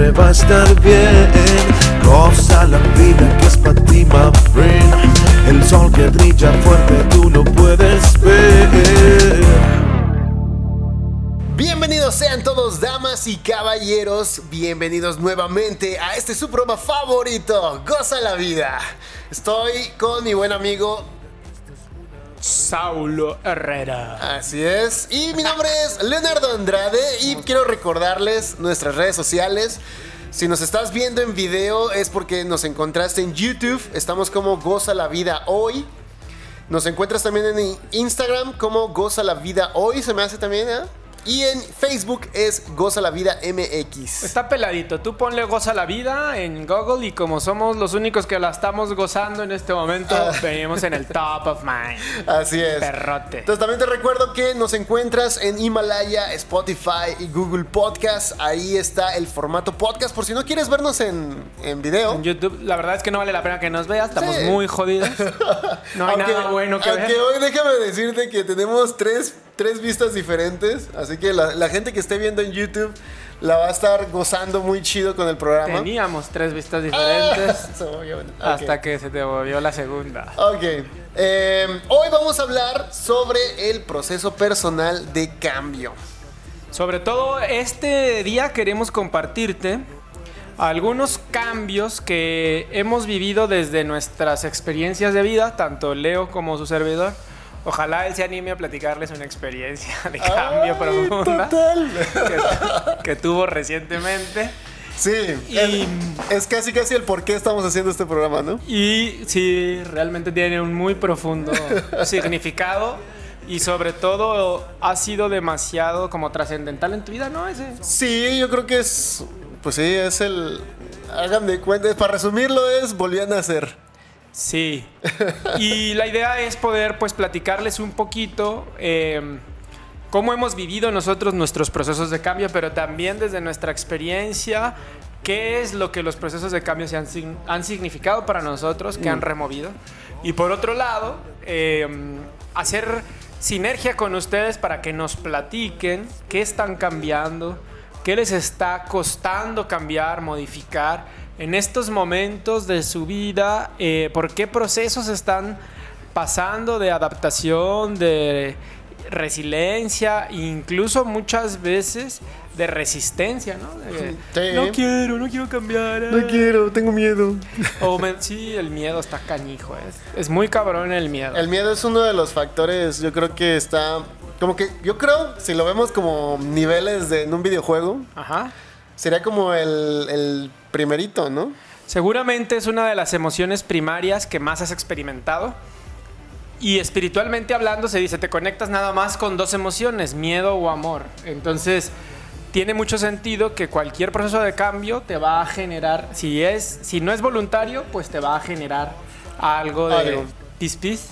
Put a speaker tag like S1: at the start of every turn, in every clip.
S1: siempre va a estar bien. Goza la vida que es para ti, my friend. El sol que brilla fuerte, tú lo puedes ver.
S2: Bienvenidos sean todos damas y caballeros, bienvenidos nuevamente a este su programa favorito, Goza la Vida. Estoy con mi buen amigo,
S3: Saulo Herrera.
S2: así es, y mi nombre es Leonardo Andrade y quiero recordarles nuestras redes sociales. Si nos estás viendo en video es porque nos encontraste en YouTube, estamos como Goza la Vida Hoy. Nos encuentras también en Instagram como Goza la Vida Hoy, se me hace también, ¿eh? Y en Facebook es Goza la Vida MX.
S3: Está peladito. Tú ponle goza la vida en Google y como somos los únicos que la estamos gozando en este momento,
S2: Ah.
S3: venimos en el top of mind.
S2: Así es.
S3: Perrote.
S2: Entonces también te recuerdo que nos encuentras en Himalaya, Spotify y Google Podcast. Ahí está el formato podcast. Por si no quieres vernos en, en video.
S3: En YouTube, la verdad es que no vale la pena que nos veas. Estamos
S2: Sí.
S3: muy jodidos. No hay
S2: Aunque-
S3: nada bueno que
S2: aunque
S3: ver.
S2: hoy déjame decirte que tenemos tres, tres vistas diferentes. Así que la, la gente que esté viendo en YouTube la va a estar gozando muy chido con el programa.
S3: Teníamos tres vistas diferentes
S2: movió. Ok.
S3: hasta que se te volvió la segunda.
S2: Ok. Eh, hoy vamos a hablar sobre el proceso personal de cambio.
S3: Sobre todo este día queremos compartirte algunos cambios que hemos vivido desde nuestras experiencias de vida, tanto Leo como su servidor. Ojalá él se anime a platicarles una experiencia de cambio
S2: Ay,
S3: profunda que, que tuvo recientemente.
S2: Sí,
S3: Y-
S2: es, es casi casi el por qué estamos haciendo este programa, ¿no?
S3: Y sí, realmente tiene un muy profundo significado y sobre todo ha sido demasiado como trascendental en tu vida, ¿no? Ese.
S2: Sí, yo creo que es, pues sí, es el, hagan de cuenta, para resumirlo es, volví a nacer.
S3: Sí. Y la idea es poder pues platicarles un poquito eh, cómo hemos vivido nosotros nuestros procesos de cambio, pero también desde nuestra experiencia, qué es lo que los procesos de cambio se han, sign- han significado para nosotros, qué han removido. Y por otro lado, eh, hacer sinergia con ustedes para que nos platiquen qué están cambiando, qué les está costando cambiar, modificar en estos momentos de su vida, eh, por qué procesos están pasando de adaptación, de resiliencia, incluso muchas veces de resistencia, ¿no? De,
S2: Sí.
S3: No quiero, no quiero cambiar. ah".
S2: quiero, tengo miedo.
S3: O me- sí, el miedo está cañijo. Es, es muy cabrón el miedo.
S2: El miedo es uno de los factores, yo creo que está, como que, yo creo, si lo vemos como niveles de, en un videojuego,
S3: Ajá.
S2: Sería como el, el primerito, ¿no?
S3: Seguramente es una de las emociones primarias que más has experimentado. Y espiritualmente hablando se dice, te conectas nada más con dos emociones, miedo o amor. Entonces, tiene mucho sentido que cualquier proceso de cambio te va a generar, si es si no es voluntario, pues te va a generar algo de
S2: Algo.
S3: pis pis,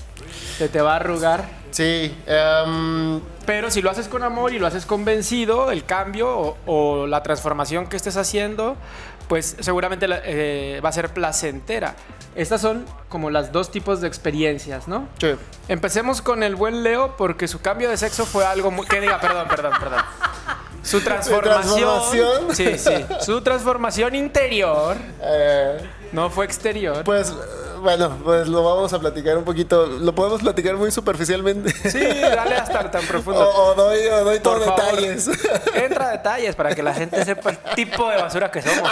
S3: se te va a arrugar.
S2: Sí, em,
S3: Pero si lo haces con amor y lo haces convencido, el cambio o, o la transformación que estés haciendo, pues seguramente eh, va a ser placentera. Estas son como las dos tipos de experiencias, ¿no?
S2: sí.
S3: Empecemos con el buen Leo porque su cambio de sexo fue algo muy... Que diga, perdón, perdón, perdón. Su transformación...
S2: transformación?
S3: Sí, sí. Su transformación interior
S2: Eh,
S3: no fue exterior.
S2: Pues, bueno, pues lo vamos a platicar un poquito. Lo podemos platicar muy superficialmente.
S3: Sí, dale hasta tan profundo.
S2: o doy, o doy todos detalles.
S3: Entra detalles para que la gente sepa el tipo de basura que somos.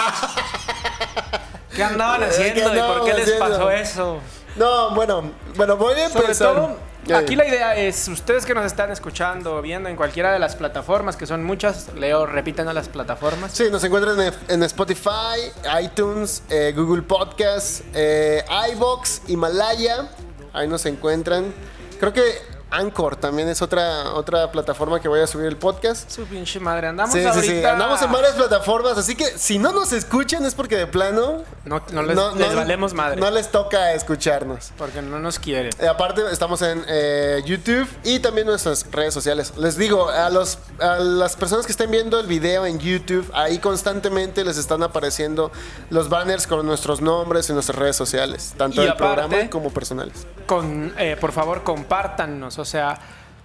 S3: ¿Qué andaban
S2: ¿Qué
S3: haciendo y por qué les pasó eso?
S2: No, bueno, bueno, voy a
S3: Sobre
S2: empezar.
S3: todo, Aquí la idea es, ustedes que nos están escuchando o viendo en cualquiera de las plataformas, que son muchas, Leo, repítanos las plataformas.
S2: Sí, nos encuentran en, en Spotify, iTunes, eh, Google Podcast, eh, iBox, Himalaya. Ahí nos encuentran. Creo que Anchor también es otra, otra plataforma que voy a subir el podcast.
S3: Su pinche madre, andamos
S2: Sí,
S3: ahorita...
S2: sí. Andamos en varias plataformas, así que si no nos escuchan es porque de plano
S3: No, no les, les valemos madre,
S2: No les toca escucharnos.
S3: porque no nos quieren.
S2: Eh, aparte, estamos en eh, YouTube y también nuestras redes sociales. Les digo, a, los, a las personas que estén viendo el video en YouTube, ahí constantemente les están apareciendo los banners con nuestros nombres y nuestras redes sociales, tanto del programa como personales.
S3: Con, eh, por favor, compártanos. O sea,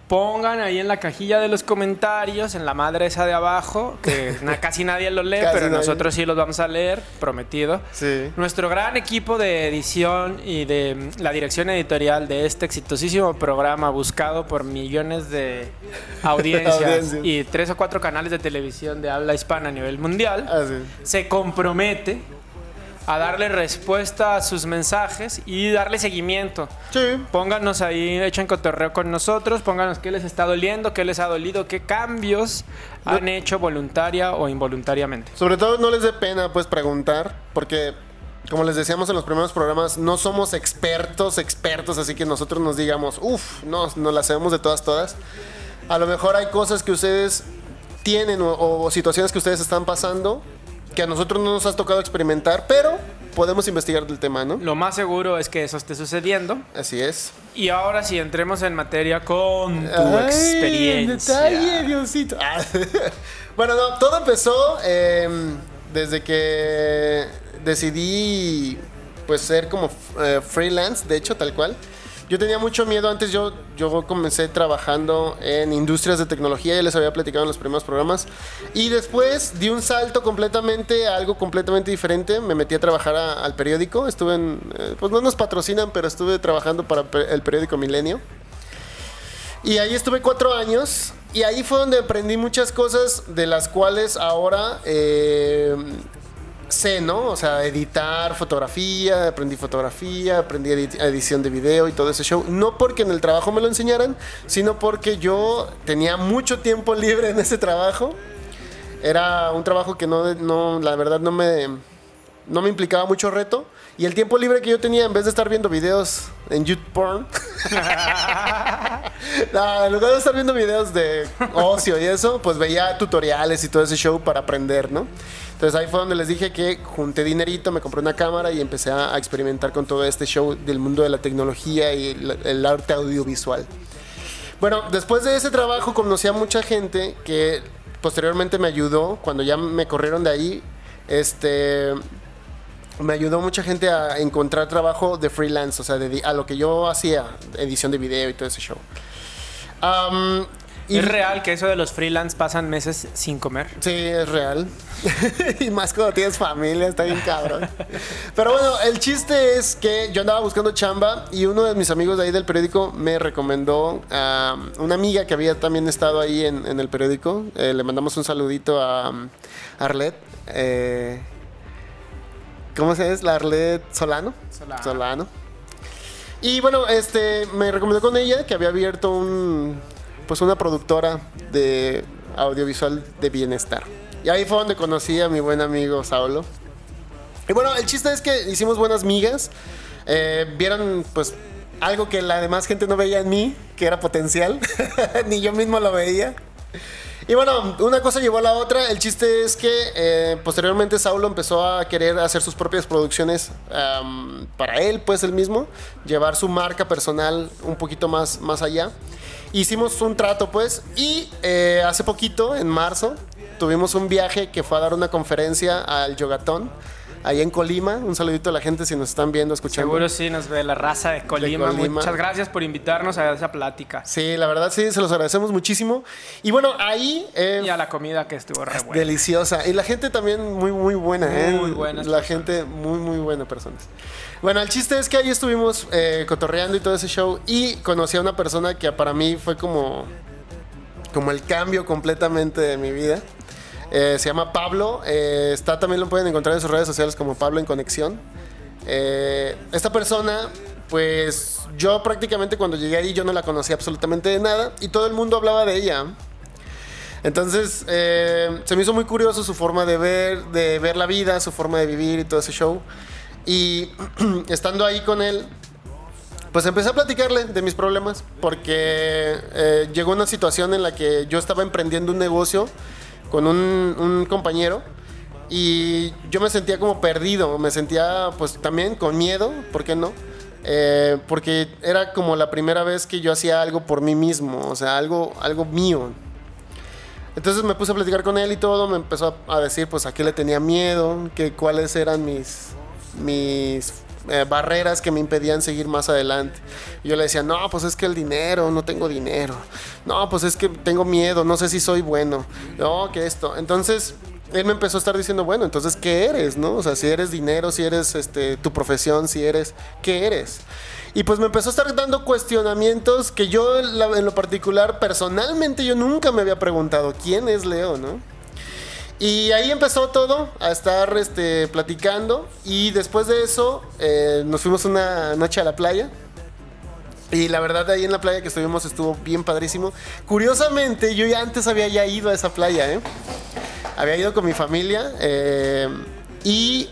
S3: pongan ahí en la cajilla de los comentarios, en la madre esa de abajo, que na- casi nadie lo lee, pero
S2: nadie.
S3: nosotros sí los vamos a leer, prometido.
S2: Sí.
S3: Nuestro gran equipo de edición y de mm, la dirección editorial de este exitosísimo programa buscado por millones de audiencias
S2: Audiencias.
S3: y tres o cuatro canales de televisión de habla hispana a nivel mundial,
S2: Así.
S3: se compromete a darle respuesta a sus mensajes y darle seguimiento.
S2: Sí.
S3: Pónganos ahí, echen cotorreo con nosotros, pónganos qué les está doliendo, qué les ha dolido, qué cambios han hecho voluntaria o involuntariamente.
S2: Sobre todo no les dé pena pues preguntar, porque como les decíamos en los primeros programas, no somos expertos, expertos, así que nosotros nos digamos, uff, no, nos las sabemos de todas, todas. A lo mejor hay cosas que ustedes tienen o, o situaciones que ustedes están pasando que a nosotros no nos ha tocado experimentar, pero podemos investigar del tema, ¿no?
S3: Lo más seguro es que eso esté sucediendo.
S2: Así es.
S3: Y ahora sí, entremos en materia con tu
S2: Ay,
S3: experiencia.
S2: Detalle, Diosito. Ah, bueno, no, todo empezó eh, desde que decidí pues ser como eh, freelance, de hecho, tal cual. Yo tenía mucho miedo antes, yo, yo comencé trabajando en industrias de tecnología, ya les había platicado en los primeros programas, y después di un salto completamente a algo completamente diferente, me metí a trabajar al periódico, estuve en, eh, pues no nos patrocinan, pero estuve trabajando para el periódico Milenio. Y ahí estuve cuatro años. Y ahí fue donde aprendí muchas cosas de las cuales ahora eh, sé, ¿no? O sea, editar fotografía, aprendí fotografía, aprendí edi- edición de video y todo ese show. No porque en el trabajo me lo enseñaran, sino porque yo tenía mucho tiempo libre en ese trabajo. Era un trabajo que no, no la verdad no me, no me implicaba mucho reto. Y el tiempo libre que yo tenía, en vez de estar viendo videos en YouTube Porn, en lugar de estar viendo videos de ocio y eso, pues veía tutoriales y todo ese show para aprender, ¿no? Entonces ahí fue donde les dije que junté dinerito, me compré una cámara y empecé a, a experimentar con todo este show del mundo de la tecnología y el, el arte audiovisual. Bueno, después de ese trabajo conocí a mucha gente que posteriormente me ayudó cuando ya me corrieron de ahí. Este me ayudó mucha gente a encontrar trabajo de freelance, o sea, de- a lo que yo hacía, edición de video y todo ese show. Y
S3: ¿Es real que eso de los freelance pasan meses sin comer?
S2: Sí, es real. y más cuando tienes familia, está bien cabrón. Pero bueno, el chiste es que yo andaba buscando chamba y uno de mis amigos de ahí del periódico me recomendó a una amiga que había también estado ahí en, en el periódico. Eh, le mandamos un saludito a um, Arlet. eh, ¿Cómo se es? La Arlet Solano.
S3: Solano.
S2: Solano. Y bueno, este me recomendó con ella que había abierto un pues una productora de audiovisual de bienestar. Y ahí fue donde conocí a mi buen amigo Saulo. Y bueno, el chiste es que hicimos buenas migas. Eh, vieron pues algo que la demás gente no veía en mí, que era potencial. Ni yo mismo lo veía. Y bueno, una cosa llevó a la otra. El chiste es que eh, posteriormente Saulo empezó a querer hacer sus propias producciones para él, pues él mismo, llevar su marca personal un poquito más, más allá. Hicimos un trato, pues, y eh, hace poquito, en marzo, tuvimos un viaje que fue a dar una conferencia al Yogatón, ahí en Colima. Un saludito a la gente si nos están viendo, escuchando.
S3: Seguro sí nos ve la raza de Colima.
S2: Colima.
S3: Muchas gracias por invitarnos a esa plática.
S2: Sí, la verdad sí, se los agradecemos muchísimo. Y bueno, ahí... eh,
S3: Y a la comida que estuvo re buena.
S2: Deliciosa. Y la gente también muy, muy buena, ¿eh?
S3: Muy buenas
S2: La
S3: personas.
S2: gente muy, muy buena personas. Bueno, el chiste es que ahí estuvimos eh, cotorreando y todo ese show. Y conocí a una persona que para mí fue como, como el cambio completamente de mi vida. Eh, se llama Pablo. eh, está también lo pueden encontrar en sus redes sociales como Pablo en Conexión. Eh, esta persona, pues yo prácticamente cuando llegué ahí yo no la conocía absolutamente de nada y todo el mundo hablaba de ella. Entonces, se me hizo muy curioso su forma de ver, de ver la vida, su forma de vivir y todo ese show. Y estando ahí con él, pues empecé a platicarle de mis problemas, porque llegó una situación en la que yo estaba emprendiendo un negocio con un, compañero y yo me sentía como perdido, me sentía pues también con miedo, ¿por qué no? Eh, porque era como la primera vez que yo hacía algo por mí mismo, o sea, algo, algo mío. Entonces me puse a platicar con él y todo, me empezó a, a decir pues a qué le tenía miedo, que cuáles eran mis, mis eh, barreras que me impedían seguir más adelante. Yo le decía, no, pues es que el dinero, no tengo dinero. No, pues es que tengo miedo, no sé si soy bueno. No, que esto. Entonces, él me empezó a estar diciendo, bueno, entonces, ¿qué eres? ¿No? O sea, si eres dinero, si eres este, tu profesión, si eres, ¿qué eres? Y pues me empezó a estar dando cuestionamientos que yo en lo particular, personalmente, yo nunca me había preguntado, ¿quién es Leo? ¿No? Y ahí empezó todo a estar este, platicando. Y después de eso, eh, nos fuimos una noche a la playa. Y la verdad, ahí en la playa que estuvimos estuvo bien padrísimo. Curiosamente, yo ya antes había ya ido a esa playa, ¿eh? Había ido con mi familia. eh, y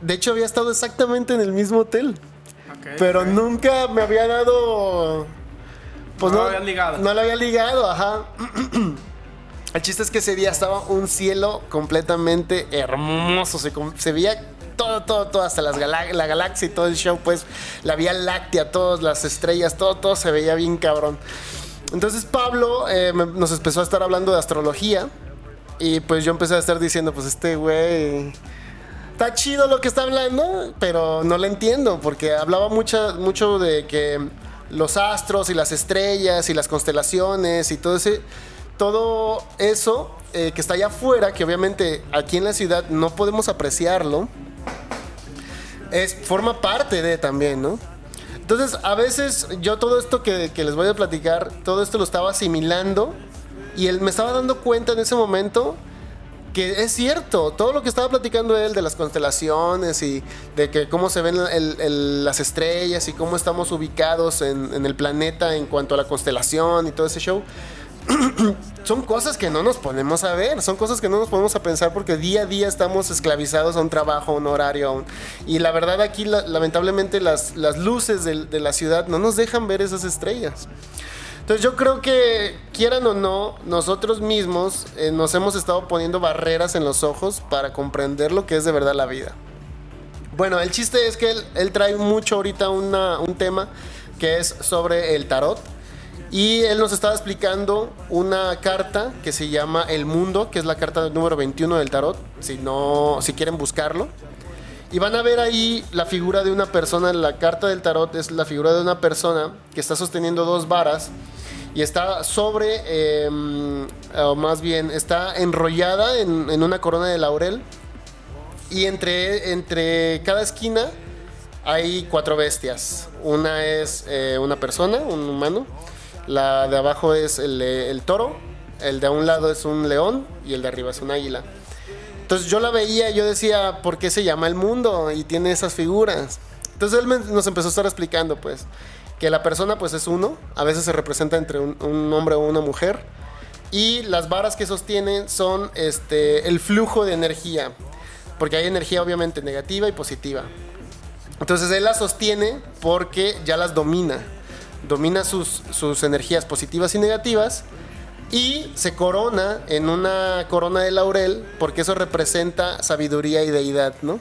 S2: de hecho, había estado exactamente en el mismo hotel. Pero nunca me había dado. Pues
S3: No
S2: no,
S3: lo habían ligado.
S2: No lo había ligado, ajá. El chiste es que ese día estaba un cielo completamente hermoso. Se, veía todo, todo, todo, hasta las gala- la galaxia y todo el show, pues, la Vía Láctea, todas las estrellas, todo, todo se veía bien cabrón. Entonces Pablo eh, nos empezó a estar hablando de astrología. Y pues yo empecé a estar diciendo, pues este güey está chido lo que está hablando, pero no lo entiendo, porque hablaba mucha, mucho de que los astros y las estrellas y las constelaciones y todo ese, todo eso eh, que está allá afuera, que obviamente aquí en la ciudad no podemos apreciarlo, es, forma parte de también, ¿no? Entonces, a veces yo todo esto que, les voy a platicar, todo esto lo estaba asimilando y él me estaba dando cuenta en ese momento que es cierto, todo lo que estaba platicando él de las constelaciones y de que cómo se ven las estrellas y cómo estamos ubicados en el planeta en cuanto a la constelación y todo ese show, son cosas que no nos ponemos a ver, son cosas que no nos ponemos a pensar porque día a día estamos esclavizados a un trabajo, a un horario. Y la verdad aquí la- lamentablemente las, las luces de la ciudad no nos dejan ver esas estrellas. Entonces yo creo que, quieran o no, nosotros mismos eh, nos hemos estado poniendo barreras en los ojos para comprender lo que es de verdad la vida. Bueno, el chiste es que él, él trae mucho ahorita un tema que es sobre el tarot. Y él nos estaba explicando una carta que se llama El Mundo, que es la carta número 21 del tarot, si, no, si quieren buscarlo. Y van a ver ahí la figura de una persona, la carta del tarot es la figura de una persona que está sosteniendo dos varas y está sobre, eh, o más bien, está enrollada en, en una corona de laurel y entre, entre cada esquina hay cuatro bestias. Una es eh, una persona, un humano. La de abajo es el, eh, el toro. El de a un lado es un león y el de arriba es un águila. Entonces yo la veía y yo decía, ¿por qué se llama el mundo? Y tiene esas figuras. Entonces él me- nos empezó a estar explicando, pues, que la persona, pues, es uno. A veces se representa entre un, un hombre o una mujer. Y las varas que sostienen son este, el flujo de energía. Porque hay energía, obviamente, negativa y positiva. Entonces él las sostiene porque ya las domina. Domina sus, sus energías positivas y negativas. Y se corona en una corona de laurel porque eso representa sabiduría y deidad, ¿no?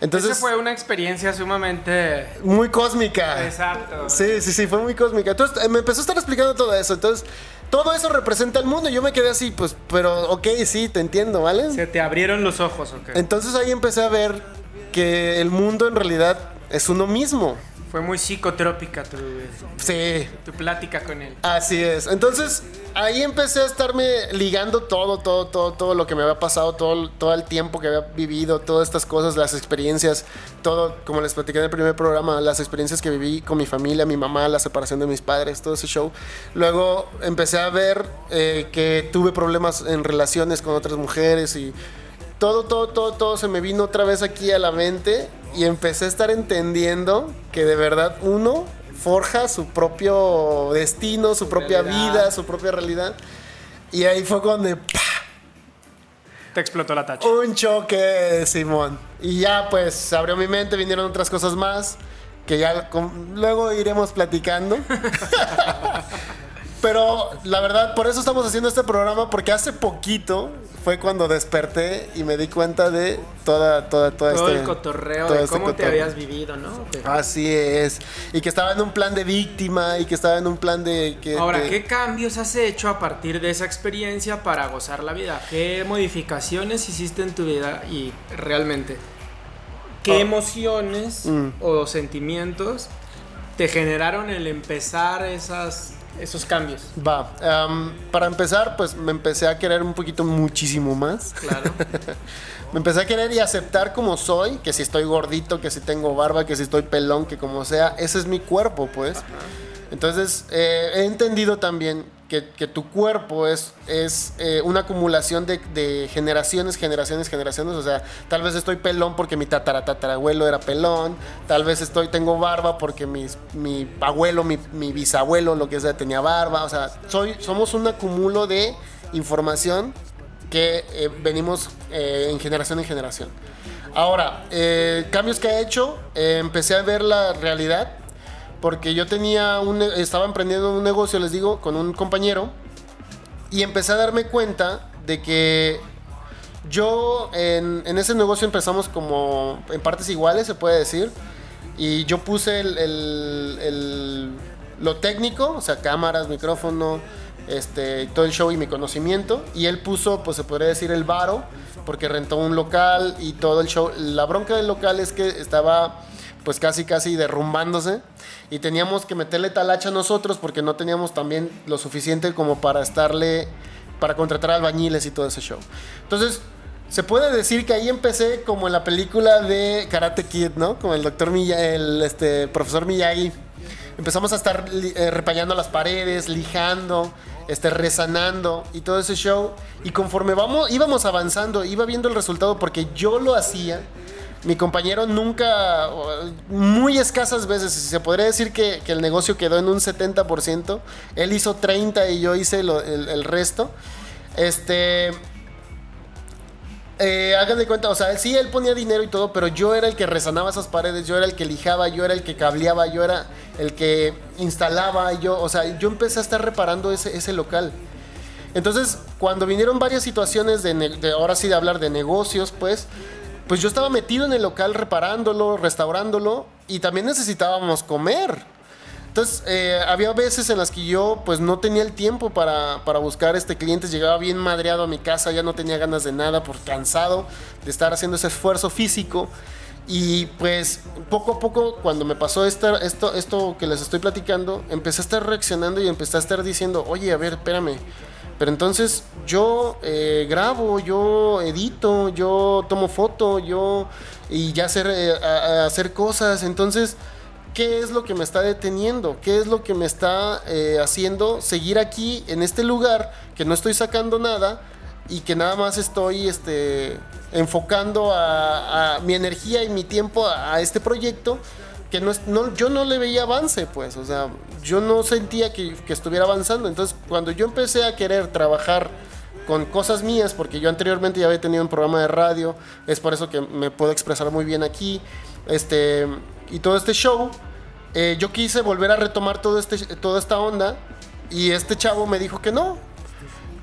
S2: Entonces,
S3: Esa fue una experiencia sumamente...
S2: muy cósmica.
S3: Exacto.
S2: Sí, sí, sí, fue muy cósmica. Entonces eh, me empezó a estar explicando todo eso. Entonces, todo eso representa el mundo. Y yo me quedé así, pues, pero ok, sí, te entiendo, ¿vale?
S3: Se te abrieron los ojos, ¿ok?
S2: Entonces ahí empecé a ver que el mundo en realidad es uno mismo.
S3: Fue muy psicotrópica tu,
S2: Sí,
S3: tu plática con él.
S2: Así es. Entonces, ahí empecé a estarme ligando todo, todo, todo, todo lo que me había pasado, todo, todo el tiempo que había vivido, todas estas cosas, las experiencias, todo, como les platicé en el primer programa, las experiencias que viví con mi familia, mi mamá, la separación de mis padres, todo ese show. Luego empecé a ver eh, que tuve problemas en relaciones con otras mujeres y todo, todo, todo, todo se me vino otra vez aquí a la mente y empecé a estar entendiendo que de verdad uno forja su propio destino, su propia
S3: Realidad.
S2: vida, su propia realidad. Y ahí fue cuando ¡pah!
S3: Te explotó la tacha.
S2: un choque, Simón. Y ya pues abrió mi mente, vinieron otras cosas más que ya con- luego iremos platicando. Pero la verdad, por eso estamos haciendo este programa, porque hace poquito fue cuando desperté y me di cuenta de toda, toda, toda
S3: Todo
S2: este-
S3: el cotorreo
S2: todo
S3: de
S2: este
S3: cómo te
S2: cotorreo.
S3: habías vivido, ¿no?
S2: Así es. Y que estaba en un plan de víctima y que estaba en un plan de que...
S3: Ahora,
S2: de-
S3: ¿qué cambios has hecho a partir de esa experiencia para gozar la vida? ¿Qué modificaciones hiciste en tu vida y realmente? ¿Qué
S2: Oh.
S3: emociones
S2: Mm.
S3: o sentimientos te generaron el empezar esas, esos cambios?
S2: Va. am, para empezar, pues me empecé a querer un poquito muchísimo más.
S3: Claro.
S2: Me empecé a querer y aceptar como soy, que si estoy gordito, que si tengo barba, que si estoy pelón, que como sea, ese es mi cuerpo, pues. Entonces, eh, he entendido también que, tu cuerpo es, es eh, una acumulación de, generaciones, generaciones, generaciones. O sea, tal vez estoy pelón porque mi tataratatarabuelo era pelón. Tal vez estoy, tengo barba porque mis- mi abuelo, mi, bisabuelo, lo que sea, tenía barba. O sea, soy, somos un acumulo de información que eh, venimos eh, en generación en generación. Ahora, cambios que he hecho, empecé a ver la realidad porque yo tenía un, estaba emprendiendo un negocio, les digo, con un compañero y empecé a darme cuenta de que yo en, en ese negocio empezamos como en partes iguales, se puede decir, y yo puse el- el- lo técnico, o sea, cámaras, micrófono, este, todo el show y mi conocimiento, y él puso, pues se podría decir, el varo, porque rentó un local y todo el show. La bronca del local es que estaba pues casi casi derrumbándose y teníamos que meterle talacha nosotros porque no teníamos también lo suficiente como para estarle para contratar albañiles y todo ese show. Entonces, se puede decir que ahí empecé como en la película de Karate Kid, ¿no? Como el doctor Miyagi, el este, profesor Miyagi. Empezamos a estar eh, las paredes, lijando, este, resanando y todo ese show. Y conforme vamos, íbamos avanzando, iba viendo el resultado porque yo lo hacía. Mi compañero nunca, muy escasas veces, si se podría decir que, el negocio quedó en un 70%, él hizo 30 y yo hice el, resto. Este, eh, hagan de cuenta, o sea, sí, él ponía dinero y todo, pero yo era el que resanaba esas paredes, yo era el que lijaba, yo era el que cableaba, yo era el que instalaba, yo, o sea, yo empecé a estar reparando ese, local. Entonces, cuando vinieron varias situaciones de, ne- de ahora sí de hablar de negocios, pues, pues yo estaba metido en el local reparándolo, restaurándolo y también necesitábamos comer. Entonces, eh, había veces en las que yo pues no tenía el tiempo para, para buscar este clientes, llegaba bien madreado a mi casa, ya no tenía ganas de nada por cansado de estar haciendo ese esfuerzo físico. Y pues poco a poco, cuando me pasó esta- esto, esto que les estoy platicando, empecé a estar reaccionando y empecé a estar diciendo, oye, a ver, espérame. Pero entonces yo eh, grabo, yo edito, yo tomo foto, yo y ya hacer, eh, hacer cosas. Entonces, ¿qué es lo que me está deteniendo? ¿Qué es lo que me está eh, haciendo seguir aquí en este lugar que no estoy sacando nada y que nada más estoy este, enfocando a, mi energía y mi tiempo a este proyecto? Que no, no- yo no le veía avance, pues, o sea, yo no sentía que, que estuviera avanzando. Entonces, cuando yo empecé a querer trabajar con cosas mías, porque yo anteriormente ya había tenido un programa de radio, es por eso que me puedo expresar muy bien aquí, este, y todo este show, eh, yo quise volver a retomar todo este, toda esta onda, y este chavo me dijo que no,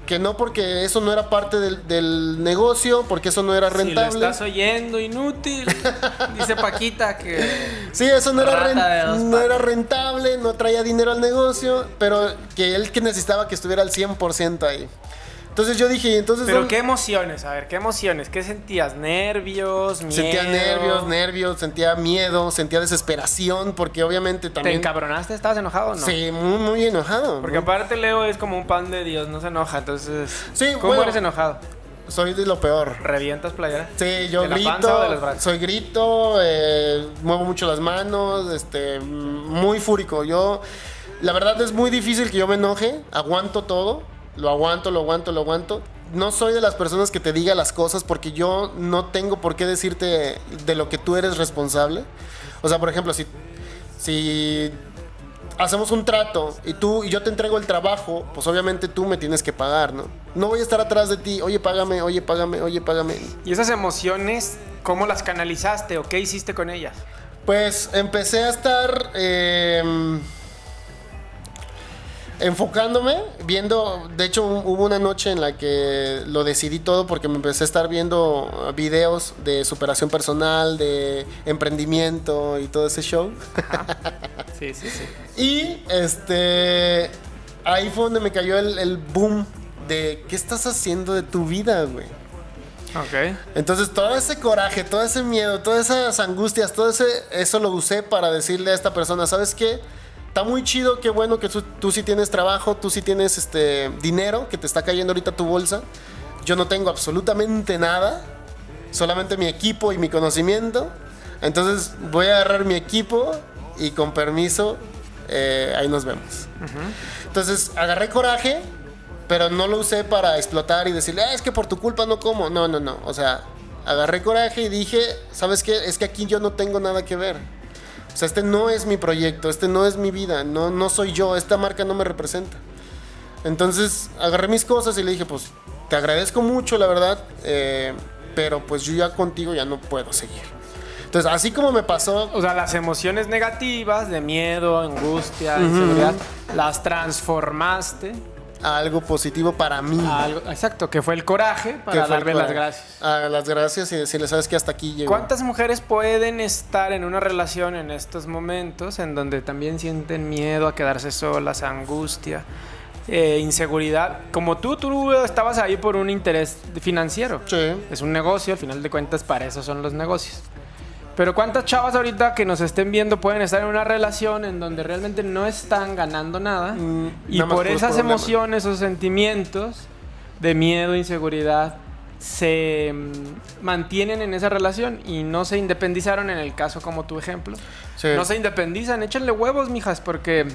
S2: que no porque eso no era parte del, del negocio, porque eso no era
S3: Si lo
S2: rentable.
S3: estás oyendo, inútil. Dice Paquita que.
S2: Sí, eso no era, no era rentable, no traía dinero al negocio, pero que él que necesitaba que estuviera al 100% ahí. Entonces yo dije, entonces...
S3: Pero
S2: ¿dónde-
S3: qué emociones, a ver, qué emociones, ¿qué sentías? ¿Nervios? ¿Miedo?
S2: Sentía nervios, nervios, sentía miedo, sentía desesperación, porque obviamente
S3: ¿Te
S2: también...
S3: encabronaste? ¿Estabas enojado o no?
S2: Sí, muy, muy enojado.
S3: Porque aparte Leo es como un pan de Dios, no se enoja, entonces...
S2: Sí,
S3: ¿Cómo
S2: bueno.
S3: eres enojado?
S2: Soy de lo peor.
S3: ¿Revientas playera?
S2: Sí, yo
S3: ¿De la
S2: grito,
S3: panza o de los brazos?
S2: soy grito, eh, muevo mucho las manos, este, muy fúrico. Yo, la verdad es muy difícil que yo me enoje, aguanto todo, lo aguanto, lo aguanto, lo aguanto. No soy de las personas que te diga las cosas porque yo no tengo por qué decirte de lo que tú eres responsable. O sea, por ejemplo, si, si hacemos un trato y tú y yo te entrego el trabajo, pues obviamente tú me tienes que pagar, ¿no? No voy a estar atrás de ti, oye, págame, oye, págame, oye, págame.
S3: ¿Y esas emociones, cómo las canalizaste o qué hiciste con ellas?
S2: Pues empecé a estar eh, enfocándome, viendo, de hecho hubo una noche en la que lo decidí todo porque me empecé a estar viendo videos de superación personal, de emprendimiento y todo ese show.
S3: Sí, sí, sí.
S2: Y este, ahí fue donde me cayó el, el boom de qué estás haciendo de tu vida, güey.
S3: Ok.
S2: Entonces todo ese coraje, todo ese miedo, todas esas angustias, todo ese, eso lo usé para decirle a esta persona, ¿sabes qué? Está muy chido, qué bueno que tú, tú sí tienes trabajo, tú sí tienes este dinero que te está cayendo ahorita tu bolsa. Yo no tengo absolutamente nada, solamente mi equipo y mi conocimiento. Entonces voy a agarrar mi equipo y con permiso, eh, ahí nos vemos. Entonces agarré coraje, pero no lo usé para explotar y decirle, "Ah, es que por tu culpa no como. No, no, no. O sea, agarré coraje y dije, ¿sabes qué? Es que aquí yo no tengo nada que ver. O sea, este no es mi proyecto, este no es mi vida, no, no soy yo, esta marca no me representa. Entonces agarré mis cosas y le dije, pues te agradezco mucho, la verdad, eh, pero pues yo ya contigo ya no puedo seguir. Entonces, así como me pasó,
S3: O sea, las emociones negativas de miedo, angustia, inseguridad, las transformaste
S2: a algo positivo para mí.
S3: algo. Exacto, que fue el coraje para darle las gracias.
S2: A las gracias y decirle, sabes que hasta aquí llego.
S3: ¿Cuántas mujeres pueden estar en una relación en estos momentos en donde también sienten miedo a quedarse solas, angustia, eh, inseguridad? Como tú, tú estabas ahí por un interés financiero.
S2: Sí.
S3: Es un negocio, al final de cuentas, para eso son los negocios. Pero ¿cuántas chavas ahorita que nos estén viendo pueden estar en una relación en donde realmente no están ganando nada?
S2: Mm,
S3: y
S2: nada
S3: por
S2: por
S3: esas
S2: problemas.
S3: emociones o sentimientos de miedo, inseguridad, se mm, mantienen en esa relación y no se independizaron en el caso como tu ejemplo.
S2: Sí.
S3: No se independizan, échenle huevos, mijas, porque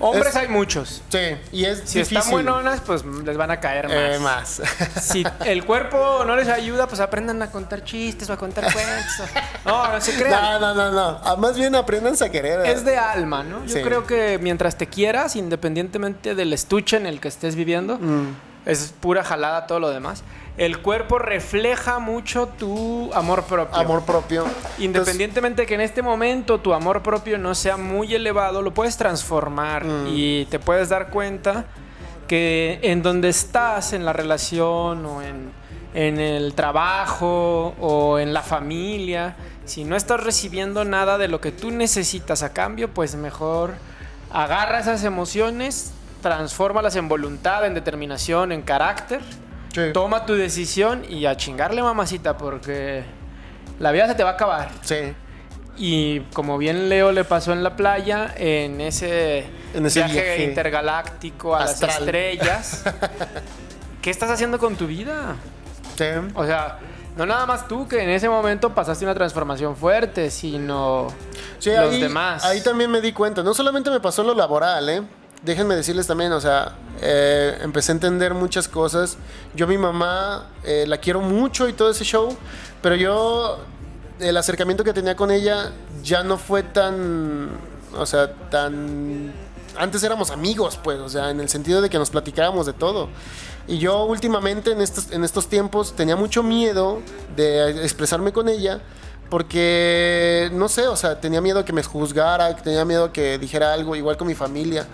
S3: hombres
S2: Es-
S3: hay muchos.
S2: Sí, y es
S3: Si
S2: difícil.
S3: están buenonas, pues les van a caer más.
S2: Eh, más.
S3: Si el cuerpo no les ayuda, pues aprendan a contar chistes o a contar cuentos. No, no se crean.
S2: no, no, no, no. Ah, más bien aprendan a querer.
S3: Es de alma, ¿no? Yo
S2: Sí.
S3: creo que mientras te quieras, independientemente del estuche en el que estés viviendo,
S2: Mm.
S3: es pura jalada todo lo demás. El cuerpo refleja mucho tu amor propio.
S2: amor propio.
S3: Independientemente de que en este momento tu amor propio no sea muy elevado, lo puedes transformar
S2: Mm.
S3: y te puedes dar cuenta que en donde estás, en la relación o en, en el trabajo o en la familia, si no estás recibiendo nada de lo que tú necesitas a cambio, pues mejor agarra esas emociones, transfórmalas en voluntad, en determinación, en carácter.
S2: Sí.
S3: Toma tu decisión y a chingarle, mamacita, porque la vida se te va a acabar.
S2: Sí.
S3: Y como bien Leo le pasó en la playa, en ese,
S2: En ese
S3: viaje,
S2: viaje
S3: intergaláctico a
S2: astral.
S3: las estrellas, ¿qué estás haciendo con tu vida?
S2: Sí.
S3: O sea, no nada más tú que en ese momento pasaste una transformación fuerte, sino
S2: Sí,
S3: los
S2: ahí,
S3: demás.
S2: ahí también me di cuenta. No solamente me pasó en lo laboral, ¿eh? Déjenme decirles también, o sea, eh, empecé a entender muchas cosas. Yo mi mamá eh, la quiero mucho y todo ese show, pero yo el acercamiento que tenía con ella ya no fue tan, o sea, tan... Antes éramos amigos, pues, o sea, en el sentido de que nos platicábamos de todo. Y yo últimamente en estos, en estos tiempos tenía mucho miedo de expresarme con ella porque, no sé, o sea, tenía miedo que me juzgara, tenía miedo que dijera algo, igual con mi familia.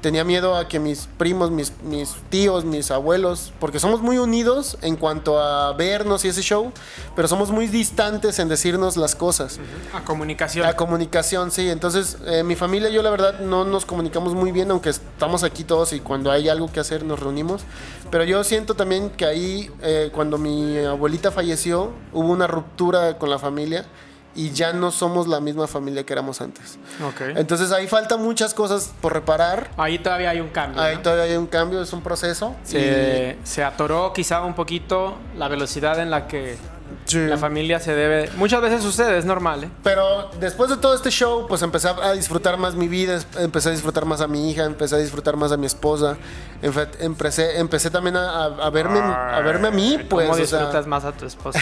S2: Tenía miedo a que mis primos, mis, mis tíos, mis abuelos, porque somos muy unidos en cuanto a vernos y ese show, pero somos muy distantes en decirnos las cosas.
S3: a comunicación.
S2: La comunicación, sí. Entonces, eh, mi familia y yo, la verdad, no nos comunicamos muy bien, aunque estamos aquí todos y cuando hay algo que hacer nos reunimos. Pero yo siento también que ahí, eh, cuando mi abuelita falleció, hubo una ruptura con la familia y ya no somos la misma familia que éramos antes.
S3: Ok.
S2: Entonces, ahí faltan muchas cosas por reparar.
S3: Ahí todavía hay un cambio.
S2: Ahí
S3: ¿no?
S2: todavía hay un cambio, es un proceso.
S3: se, se atoró quizá un poquito la velocidad en la que
S2: sí.
S3: la familia se debe... Muchas veces sucede, es normal, ¿eh?
S2: Pero después de todo este show, pues empecé a disfrutar más mi vida, empecé a disfrutar más a mi hija, empecé a disfrutar más a mi esposa, empecé, empecé también a, a- verme, a verme a mí, pues.
S3: ¿Cómo
S2: o sea,
S3: disfrutas más a tu esposa?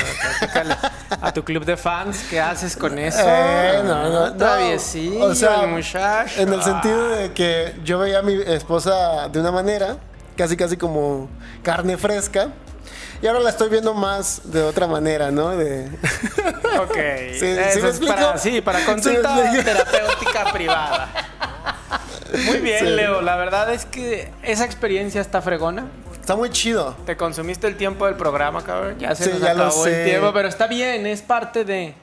S3: A tu club de fans, ¿qué haces con eso?
S2: Eh, no, no, no. O sea,
S3: el muchacho.
S2: En el sentido de que yo veía a mi esposa de una manera, casi casi como carne fresca. Y ahora la estoy viendo más de otra manera, ¿no? De...
S3: Ok.
S2: ¿Sí- me
S3: para, sí, terapéutica privada. Muy bien. Leo. La verdad es que esa experiencia está fregona.
S2: Está muy chido.
S3: Te consumiste el tiempo del programa, cabrón. Ya se nos
S2: ya
S3: acabó el tiempo, pero está bien, es parte de,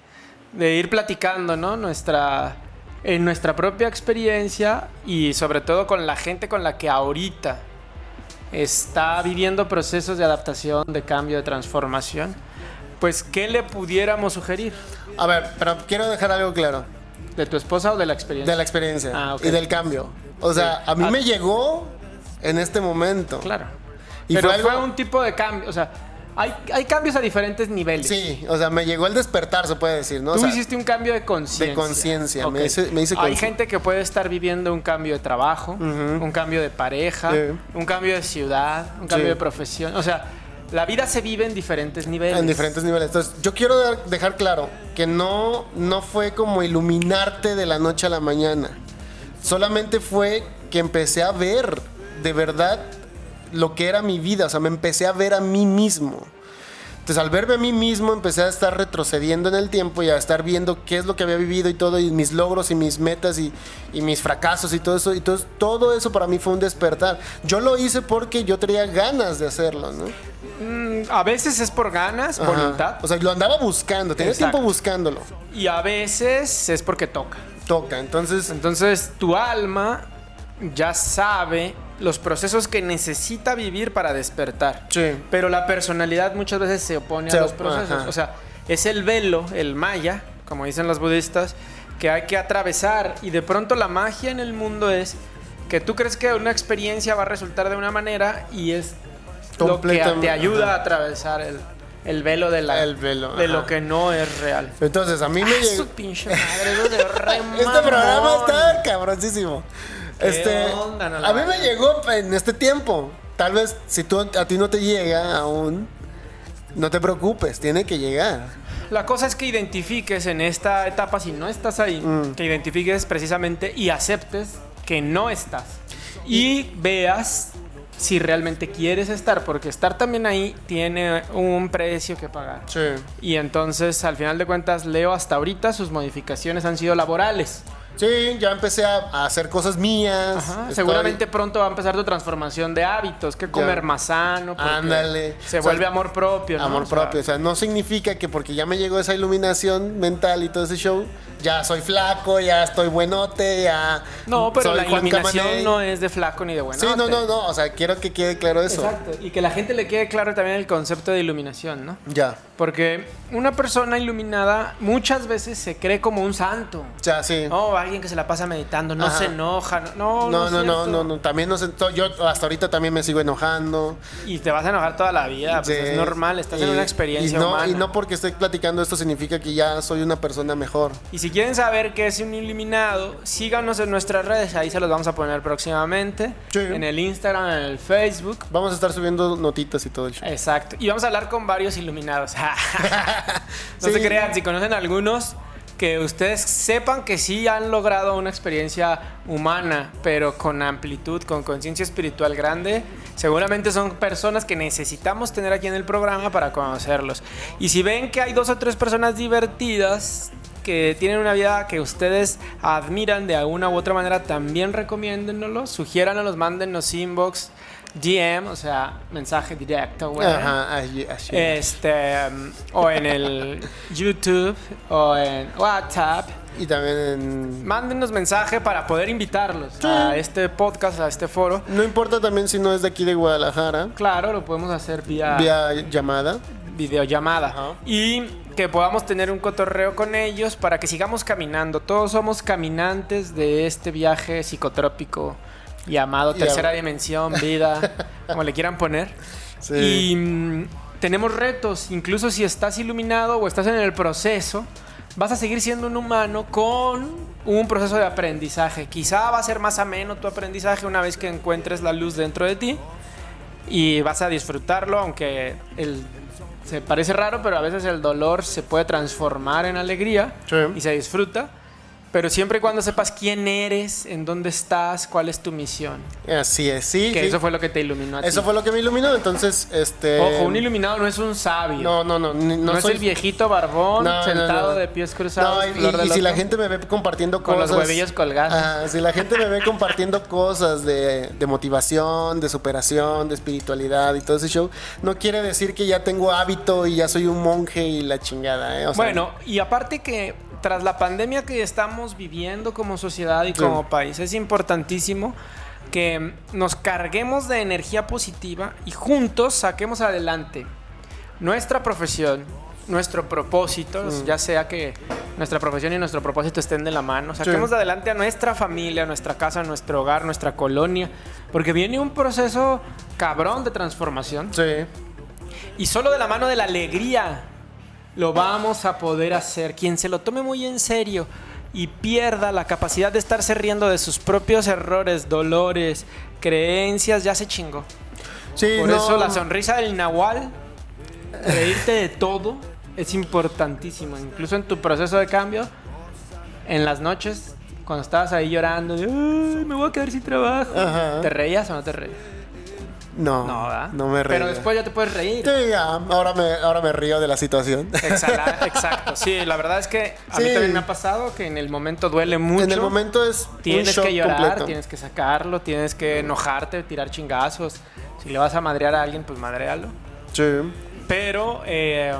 S3: de ir platicando, ¿no? Nuestra, en nuestra propia experiencia y sobre todo con la gente con la que ahorita está viviendo procesos de adaptación, de cambio, de transformación, pues ¿qué le pudiéramos sugerir?
S2: A ver, pero quiero dejar algo claro.
S3: ¿De tu esposa o de la experiencia?
S2: De la experiencia
S3: Ah,
S2: y del cambio. O sea,
S3: Sí.
S2: a mí
S3: Ah.
S2: me llegó en este momento.
S3: Claro.
S2: Y
S3: Pero
S2: fue
S3: fue, un tipo de cambio, o sea, hay, hay cambios a diferentes niveles.
S2: Sí, o sea, me llegó el despertar, se puede decir, ¿no? O
S3: Tú
S2: sea,
S3: hiciste un cambio de conciencia.
S2: de conciencia, me hice- me hice
S3: Hay gente que puede estar viviendo un cambio de trabajo, un cambio de pareja, un cambio de ciudad, un cambio
S2: Sí.
S3: de profesión. O sea, la vida se vive en diferentes niveles.
S2: En diferentes niveles. Entonces, yo quiero dejar claro que no, no fue como iluminarte de la noche a la mañana. Solamente fue que empecé a ver de verdad lo que era mi vida. O sea, me empecé a ver a mí mismo. Entonces, al verme a mí mismo, empecé a estar retrocediendo en el tiempo y a estar viendo qué es lo que había vivido y todo, y mis logros y mis metas y, y mis fracasos y todo eso. Y entonces, todo eso para mí fue un despertar. Yo lo hice porque yo tenía ganas de hacerlo, ¿no?
S3: Mm, a veces es por ganas,
S2: Ajá.
S3: voluntad,
S2: O sea, lo andaba buscando, tenía
S3: Exacto.
S2: tiempo buscándolo.
S3: y a veces es porque toca.
S2: Toca, entonces,
S3: Entonces, tu alma ya sabe los procesos que necesita vivir para despertar.
S2: sí.
S3: Pero la personalidad muchas veces se opone a los procesos.
S2: ajá.
S3: O sea, es el velo, el maya, como dicen los budistas, que hay que atravesar. Y de pronto la magia en el mundo es que tú crees que una experiencia va a resultar de una manera y es lo que te ayuda a atravesar el, el velo de la
S2: El velo,
S3: de
S2: ajá.
S3: lo que no es real.
S2: Entonces, a mí me
S3: Ah,
S2: llegó.
S3: su pinche madre, eso de
S2: Este programa está cabroncísimo.
S3: ¿Qué
S2: Este,
S3: onda, no
S2: a mí me llegó en este tiempo. Tal vez si tú, a ti no te llega aún, no te preocupes, tiene que llegar.
S3: La cosa es que identifiques en esta etapa, si no estás ahí,
S2: Mm.
S3: que identifiques precisamente y aceptes que no estás. Y veas si realmente quieres estar, porque estar también ahí tiene un precio que pagar.
S2: Sí.
S3: Y entonces, al final de cuentas, Leo hasta ahorita sus modificaciones han sido laborales.
S2: Sí, ya empecé a, a hacer cosas mías.
S3: Ajá,
S2: Estoy-
S3: Seguramente pronto va a empezar tu transformación de hábitos, que comer más sano,
S2: Ándale.
S3: se
S2: O sea,
S3: vuelve amor propio, ¿no?
S2: Amor
S3: O sea,
S2: propio. O sea, no significa que porque ya me llegó esa iluminación mental y todo ese show, ya soy flaco, ya estoy buenote, ya.
S3: No, pero
S2: soy
S3: la
S2: Juan
S3: iluminación
S2: Camaney.
S3: no es de flaco ni de bueno.
S2: Sí, no, no, no. O sea, quiero que quede claro eso.
S3: Exacto. Y que la gente le quede claro también el concepto de iluminación, ¿no?
S2: Ya.
S3: Porque una persona iluminada muchas veces se cree como un santo.
S2: O sea, sí.
S3: No, alguien que se la pasa meditando, no
S2: Ajá.
S3: se enoja. No, no,
S2: No, no, no, no, no. También no to- Yo hasta ahorita también me sigo enojando.
S3: Y te vas a enojar toda la vida, pues es normal, estás en una experiencia
S2: y no,
S3: humana.
S2: Y no porque estoy platicando esto significa que ya soy una persona mejor.
S3: Y si quieren saber qué es un iluminado, síganos en nuestras redes, ahí se los vamos a poner próximamente.
S2: Sí.
S3: En el Instagram, en el Facebook.
S2: Vamos a estar subiendo notitas y todo el show.
S3: Exacto. Y vamos a hablar con varios iluminados. no
S2: Sí.
S3: se crean, si conocen algunos, que ustedes sepan que sí han logrado una experiencia humana, pero con amplitud, con conciencia espiritual grande. Seguramente son personas que necesitamos tener aquí en el programa para conocerlos. Y si ven que hay dos o tres personas divertidas, que tienen una vida que ustedes admiran de alguna u otra manera, también recomiéndennos, sugiéranos, mándennos inbox, DM, o sea, mensaje directo, güey.
S2: Ajá, así. así.
S3: Este, um, o en el YouTube, o en WhatsApp.
S2: Y también en.
S3: Mándenos mensaje para poder invitarlos a este podcast, a este foro.
S2: No importa también si no es de aquí de Guadalajara.
S3: Claro, lo podemos hacer vía,
S2: Vía llamada.
S3: videollamada.
S2: Ajá.
S3: Y que podamos tener un cotorreo con ellos para que sigamos caminando. Todos somos caminantes de este viaje psicotrópico llamado tercera dimensión, vida, como le quieran poner.
S2: Sí.
S3: Y mm, tenemos retos, incluso si estás iluminado o estás en el proceso, vas a seguir siendo un humano con un proceso de aprendizaje. Quizá va a ser más ameno tu aprendizaje una vez que encuentres la luz dentro de ti y vas a disfrutarlo, aunque el, se parece raro, pero a veces el dolor se puede transformar en alegría
S2: Sí.
S3: y se disfruta. Pero siempre y cuando sepas quién eres, en dónde estás, cuál es tu misión.
S2: Así es, sí.
S3: Que
S2: sí.
S3: eso fue lo que te iluminó a ti.
S2: Eso fue lo que me iluminó. Entonces, este.
S3: Ojo, un iluminado no es un sabio.
S2: No, no, no.
S3: No,
S2: No,
S3: es
S2: soy
S3: el viejito barbón
S2: No,
S3: sentado
S2: no.
S3: de pies cruzados.
S2: No, y, y si la gente me ve compartiendo
S3: Con los
S2: cosas.
S3: huevillos colgados.
S2: Ah, si la gente me ve compartiendo cosas de, de motivación, de superación, de espiritualidad y todo ese show, no quiere decir que ya tengo hábito y ya soy un monje y la chingada, ¿eh? O sea,
S3: Bueno, y aparte que tras la pandemia que estamos viviendo como sociedad y
S2: Sí.
S3: como país, es importantísimo que nos carguemos de energía positiva y juntos saquemos adelante nuestra profesión, nuestro propósito, ya sea que nuestra profesión y nuestro propósito estén de la mano, saquemos
S2: Sí.
S3: adelante a nuestra familia, a nuestra casa, a nuestro hogar, nuestra colonia, porque viene un proceso cabrón de transformación
S2: Sí.
S3: y solo de la mano de la alegría lo vamos a poder hacer. Quien se lo tome muy en serio y pierda la capacidad de estarse riendo de sus propios errores, dolores, creencias, ya se chingó.
S2: Sí,
S3: Por
S2: no.
S3: eso la sonrisa del nahual, reírte de todo, es importantísimo. Incluso en tu proceso de cambio, en las noches, cuando estabas ahí llorando, de, "Ay, me voy a quedar sin trabajo.
S2: Ajá.
S3: ¿Te reías o no te reías?
S2: No,
S3: No, ¿verdad?
S2: no me reí.
S3: Pero después ya te puedes reír.
S2: Sí, ya, ahora me, ahora me río de la situación.
S3: Exhala- exacto, sí, la verdad es que a mí también me ha pasado que en el momento duele mucho.
S2: En el momento es un
S3: tienes
S2: shock
S3: que llorar,
S2: completo.
S3: tienes que sacarlo, tienes que enojarte, tirar chingazos. Si le vas a madrear a alguien, pues madrealo.
S2: Sí.
S3: Pero eh,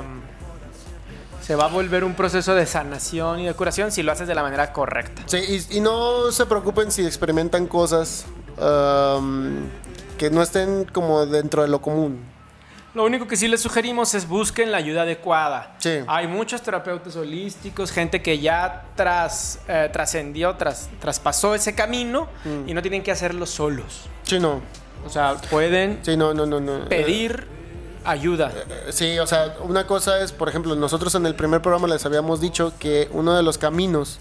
S3: se va a volver un proceso de sanación y de curación si lo haces de la manera correcta.
S2: Sí, y, y no se preocupen si experimentan cosas um, que no estén como dentro de lo común.
S3: Lo único que sí les sugerimos es busquen la ayuda adecuada.
S2: Sí.
S3: Hay muchos terapeutas holísticos, gente que ya tras, eh, trascendió, tras, traspasó ese camino
S2: Mm.
S3: y no tienen que hacerlo solos.
S2: Sí, no.
S3: O sea, pueden
S2: Sí, no, no, no, no.
S3: pedir ayuda.
S2: Eh, Sí, o sea, una cosa es, por ejemplo, nosotros en el primer programa les habíamos dicho que uno de los caminos,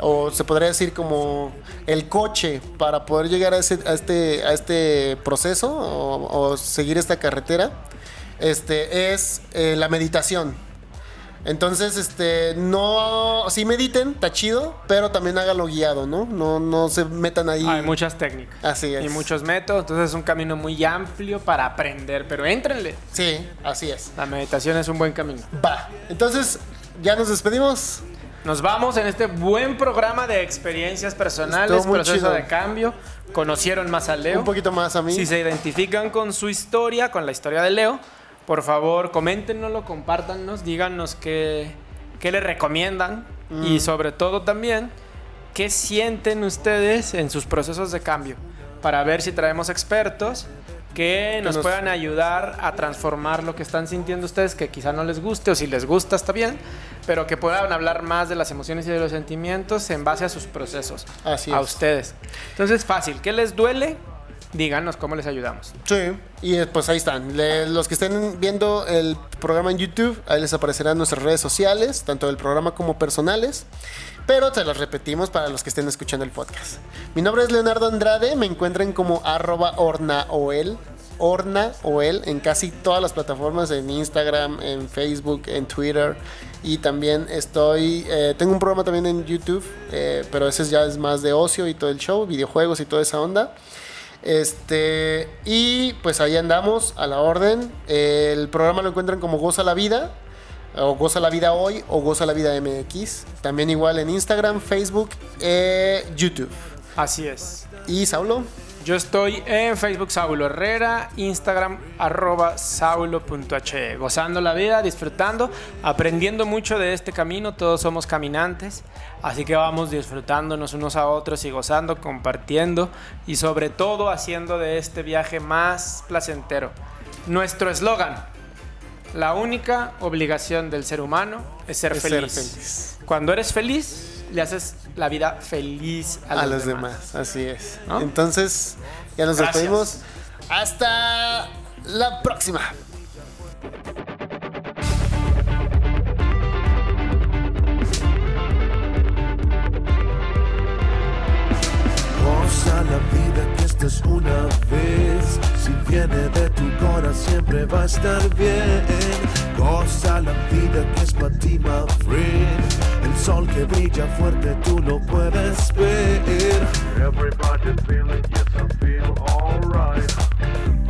S2: o se podría decir como el coche para poder llegar a, ese, a, este, a este proceso o, o seguir esta carretera, este, es eh, la meditación. Entonces, este, no, sí mediten, está chido, pero también hágalo guiado, ¿no? No, no se metan ahí.
S3: Hay muchas técnicas.
S2: Así es.
S3: Y muchos métodos, entonces es un camino muy amplio para aprender, pero éntrenle.
S2: Sí, así es.
S3: La meditación es un buen camino.
S2: Va. Entonces, ya nos despedimos.
S3: Nos vamos en este buen programa de experiencias personales,
S2: Estuvo muy
S3: proceso
S2: chido.
S3: de cambio. Conocieron más a Leo.
S2: Un poquito más a mí.
S3: Si se identifican con su historia, con la historia de Leo, por favor, coméntenoslo, compártanos, díganos qué, qué le recomiendan
S2: Mm.
S3: y sobre todo también qué sienten ustedes en sus procesos de cambio para ver si traemos expertos que nos,
S2: nos-
S3: puedan ayudar a transformar lo que están sintiendo ustedes, que quizá no les guste o si les gusta está bien, pero que puedan hablar más de las emociones y de los sentimientos en base a sus procesos,
S2: Así
S3: a
S2: es.
S3: ustedes. Entonces, fácil, ¿qué les duele? Díganos cómo les ayudamos.
S2: Sí, y eh, pues ahí están. Le- los que estén viendo el programa en YouTube, ahí les aparecerán nuestras redes sociales, tanto del programa como personales. Pero te las repetimos para los que estén escuchando el podcast. Mi nombre es Leonardo Andrade, me encuentran como arroba ornaoel en casi todas las plataformas, en Instagram, en Facebook, en Twitter. Y también estoy, eh, tengo un programa también en YouTube, eh, pero ese ya es más de ocio y todo el show, videojuegos y toda esa onda. Este, y pues ahí andamos a la orden. El programa lo encuentran como Goza la Vida, o Goza la Vida Hoy, o Goza la Vida MX. También igual en Instagram, Facebook, eh, YouTube.
S3: Así es.
S2: Y Saulo,
S3: Yo estoy en Facebook Saulo Herrera, Instagram arroba saulo.he, gozando la vida, disfrutando, aprendiendo mucho de este camino, todos somos caminantes, así que vamos disfrutándonos unos a otros y gozando, compartiendo y sobre todo haciendo de este viaje más placentero. Nuestro eslogan, la única obligación del ser humano es ser,
S2: Es ser
S3: feliz. Cuando eres feliz, le haces la vida feliz a,
S2: a,
S3: los,
S2: los
S3: demás.
S2: demás. Así es.
S3: ¿No?
S2: Entonces, ya nos
S3: Gracias.
S2: despedimos. Hasta la próxima.
S1: Una vez, si viene de tu corazón siempre va a estar bien. Goza la vida que es para ti, my friend. El sol que brilla fuerte tú lo puedes ver. Everybody feeling, yes I feel alright.